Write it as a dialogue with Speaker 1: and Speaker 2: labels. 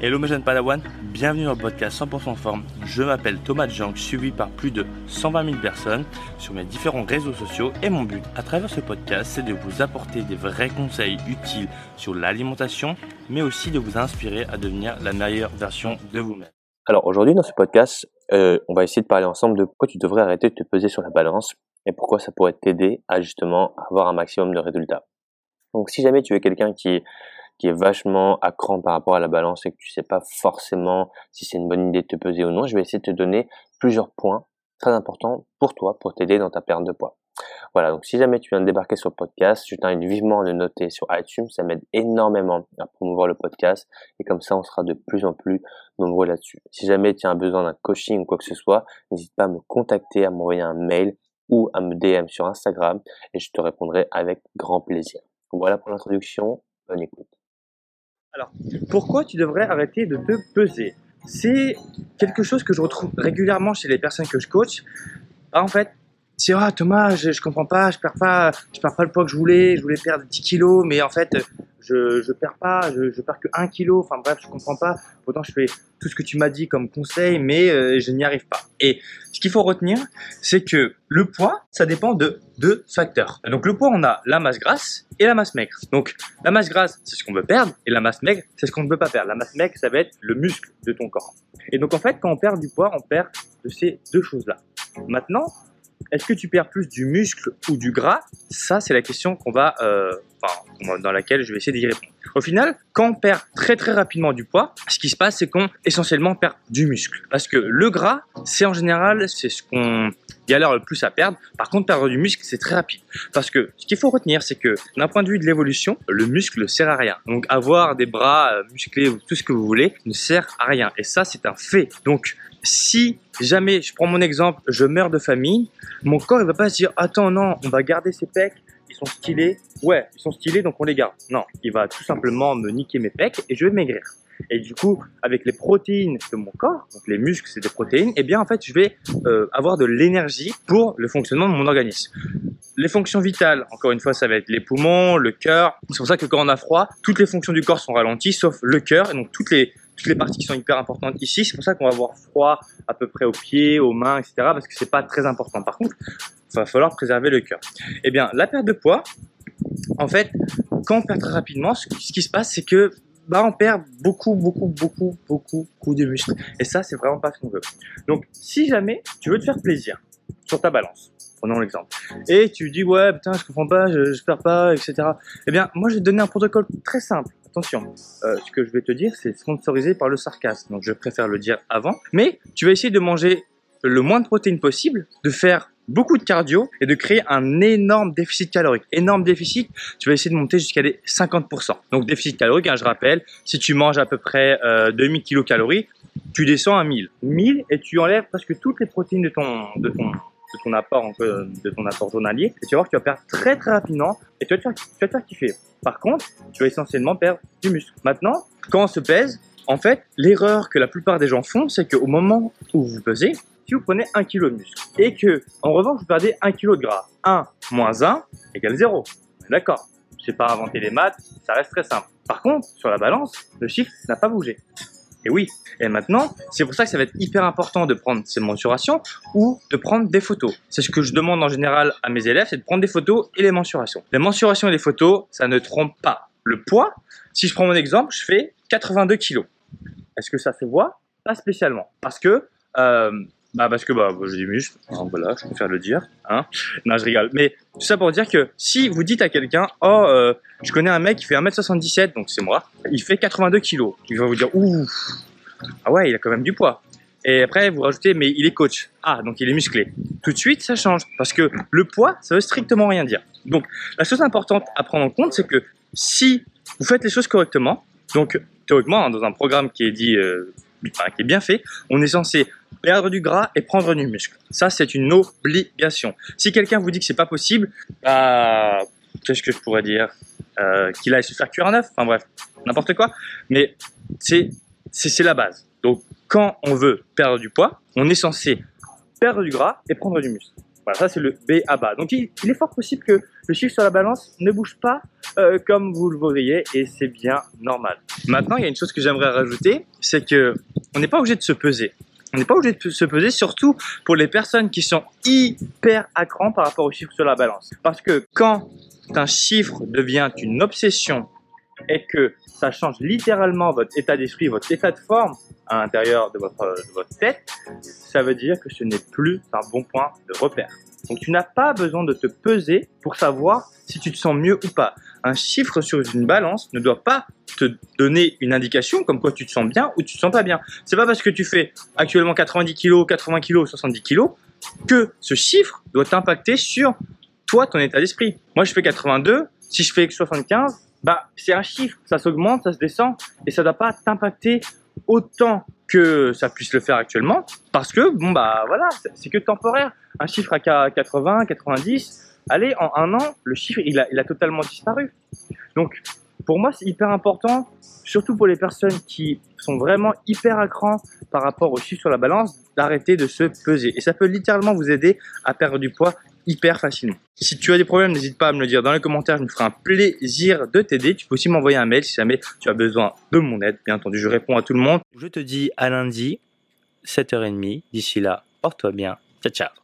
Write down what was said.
Speaker 1: Hello mes jeunes Padawan, bienvenue dans le podcast 100% forme. Je m'appelle Thomas Jank, suivi par plus de 120 000 personnes sur mes différents réseaux sociaux et mon but à travers ce podcast c'est de vous apporter des vrais conseils utiles sur l'alimentation mais aussi de vous inspirer à devenir la meilleure version de vous-même.
Speaker 2: Alors aujourd'hui dans ce podcast, euh, on va essayer de parler ensemble de pourquoi tu devrais arrêter de te peser sur la balance et pourquoi ça pourrait t'aider à justement avoir un maximum de résultats. Donc si jamais tu es quelqu'un qui qui est vachement à cran par rapport à la balance et que tu sais pas forcément si c'est une bonne idée de te peser ou non, je vais essayer de te donner plusieurs points très importants pour toi, pour t'aider dans ta perte de poids. Voilà, donc si jamais tu viens de débarquer sur le podcast, je t'invite vivement à le noter sur iTunes, ça m'aide énormément à promouvoir le podcast et comme ça on sera de plus en plus nombreux là-dessus. Si jamais tu as besoin d'un coaching ou quoi que ce soit, n'hésite pas à me contacter, à m'envoyer un mail ou à me DM sur Instagram et je te répondrai avec grand plaisir. Voilà pour l'introduction, bonne écoute.
Speaker 1: Alors, pourquoi tu devrais arrêter de te peser? C'est quelque chose que je retrouve régulièrement chez les personnes que je coach. Bah, en fait, c'est ah Thomas, je, je comprends pas, je perds pas, je perds pas le poids que je voulais, je voulais perdre 10 kilos, mais en fait, je, je perds pas, je, je perds que 1 kilo, enfin bref, je comprends pas. Pourtant, je fais tout ce que tu m'as dit comme conseil, mais euh, je n'y arrive pas. Et ce qu'il faut retenir, c'est que le poids, ça dépend de deux facteurs. Donc le poids, on a la masse grasse et la masse maigre. Donc la masse grasse, c'est ce qu'on veut perdre, et la masse maigre, c'est ce qu'on ne veut pas perdre. La masse maigre, ça va être le muscle de ton corps. Et donc en fait, quand on perd du poids, on perd de ces deux choses-là. Maintenant, est-ce que tu perds plus du muscle ou du gras? Ça, c'est la question qu'on va, euh, dans laquelle je vais essayer d'y répondre. Au final, quand on perd très très rapidement du poids, ce qui se passe, c'est qu'on essentiellement perd du muscle. Parce que le gras, c'est en général, c'est ce qu'on galère le plus à perdre. Par contre, perdre du muscle, c'est très rapide. Parce que ce qu'il faut retenir, c'est que d'un point de vue de l'évolution, le muscle ne sert à rien. Donc avoir des bras euh, musclés ou tout ce que vous voulez ne sert à rien. Et ça, c'est un fait. Donc si jamais, je prends mon exemple, je meurs de famille, mon corps il va pas se dire attends non, on va garder ses pecs, ils sont stylés, ouais, ils sont stylés donc on les garde. Non, il va tout simplement me niquer mes pecs et je vais maigrir. Et du coup, avec les protéines de mon corps, donc les muscles c'est des protéines, et eh bien en fait je vais euh, avoir de l'énergie pour le fonctionnement de mon organisme. Les fonctions vitales, encore une fois, ça va être les poumons, le cœur. C'est pour ça que quand on a froid, toutes les fonctions du corps sont ralenties, sauf le cœur, et donc toutes les toutes les parties qui sont hyper importantes ici. C'est pour ça qu'on va avoir froid à peu près aux pieds, aux mains, etc. Parce que c'est pas très important. Par contre, il va falloir préserver le cœur. Eh bien, la perte de poids, en fait, quand on perd très rapidement, ce qui se passe, c'est que bah, on perd beaucoup, beaucoup, beaucoup, beaucoup, de muscles. Et ça, c'est vraiment pas ce qu'on veut. Donc, si jamais tu veux te faire plaisir sur ta balance, prenons l'exemple, et tu dis ouais, putain, je comprends pas, je, je perds pas, etc. Eh bien, moi, je vais te donner un protocole très simple attention, euh, ce que je vais te dire, c'est sponsorisé par le sarcasme, donc je préfère le dire avant. Mais tu vas essayer de manger le moins de protéines possible, de faire beaucoup de cardio et de créer un énorme déficit calorique. Énorme déficit, tu vas essayer de monter jusqu'à les 50%. Donc déficit calorique, hein, je rappelle, si tu manges à peu près euh, 2000 kcal, tu descends à 1000. 1000 et tu enlèves presque toutes les protéines de ton, de ton, de ton apport, de ton apport journalier. Et tu vas voir que tu vas perdre très très rapidement et tu vas te faire, tu vas te faire kiffer. Par contre, tu vas essentiellement perdre du muscle. Maintenant, quand on se pèse, en fait, l'erreur que la plupart des gens font, c'est qu'au moment où vous pesez, si vous prenez 1 kg de muscle et que, en revanche, vous perdez 1 kg de gras, 1 moins 1 égale 0. D'accord. Je pas inventer les maths, ça reste très simple. Par contre, sur la balance, le chiffre n'a pas bougé. Et oui. Et maintenant, c'est pour ça que ça va être hyper important de prendre ces mensurations ou de prendre des photos. C'est ce que je demande en général à mes élèves, c'est de prendre des photos et les mensurations. Les mensurations et les photos, ça ne trompe pas. Le poids, si je prends mon exemple, je fais 82 kg. Est-ce que ça se voit Pas spécialement. Parce que euh, bah parce que bah, j'ai des muscles, voilà, je préfère le dire. Hein. Non, je rigole. Mais tout ça pour dire que si vous dites à quelqu'un, oh, euh, je connais un mec qui fait 1m77, donc c'est moi, il fait 82 kg. Il va vous dire, ouh, ah ouais, il a quand même du poids. Et après, vous rajoutez, mais il est coach. Ah, donc il est musclé. Tout de suite, ça change. Parce que le poids, ça veut strictement rien dire. Donc, la chose importante à prendre en compte, c'est que si vous faites les choses correctement, donc théoriquement, hein, dans un programme qui est dit, euh, qui est bien fait, on est censé perdre du gras et prendre du muscle. Ça, c'est une obligation. Si quelqu'un vous dit que c'est pas possible, bah, qu'est-ce que je pourrais dire euh, Qu'il aille se faire cuire un œuf? Enfin bref, n'importe quoi. Mais c'est la base. Donc, quand on veut perdre du poids, on est censé perdre du gras et prendre du muscle. Voilà, ça c'est le B à bas. Donc il, est fort possible que le chiffre sur la balance ne bouge pas euh, comme vous le voudriez et c'est bien normal. Maintenant, il y a une chose que j'aimerais rajouter, c'est que on n'est pas obligé de se peser. On n'est pas obligé de se peser, surtout pour les personnes qui sont hyper à par rapport au chiffre sur la balance. Parce que quand un chiffre devient une obsession et que ça change littéralement votre état d'esprit, votre état de forme à l'intérieur de votre tête, ça veut dire que ce n'est plus un bon point de repère. Donc tu n'as pas besoin de te peser pour savoir si tu te sens mieux ou pas. Un chiffre sur une balance ne doit pas te donner une indication comme quoi tu te sens bien ou tu te sens pas bien. C'est pas parce que tu fais actuellement 90 kg, 80 kg, 70 kg que ce chiffre doit t'impacter sur toi, ton état d'esprit. Moi, je fais 82. Si je fais 75, bah, c'est un chiffre. Ça s'augmente, ça se descend et ça ne doit pas t'impacter autant que ça puisse le faire actuellement parce que, bon, bah, voilà, c'est que temporaire. Un chiffre à 80, 90, allez, en un an, le chiffre, il a, totalement disparu. Donc, pour moi, c'est hyper important, surtout pour les personnes qui sont vraiment hyper à cran par rapport au chiffre sur la balance, d'arrêter de se peser. Et ça peut littéralement vous aider à perdre du poids hyper facilement. Si tu as des problèmes, n'hésite pas à me le dire dans les commentaires, je me ferai un plaisir de t'aider. Tu peux aussi m'envoyer un mail si jamais tu as besoin de mon aide. Bien entendu, je réponds à tout le monde. Je te dis à lundi, 7h30. D'ici là, porte-toi bien. Ciao, ciao.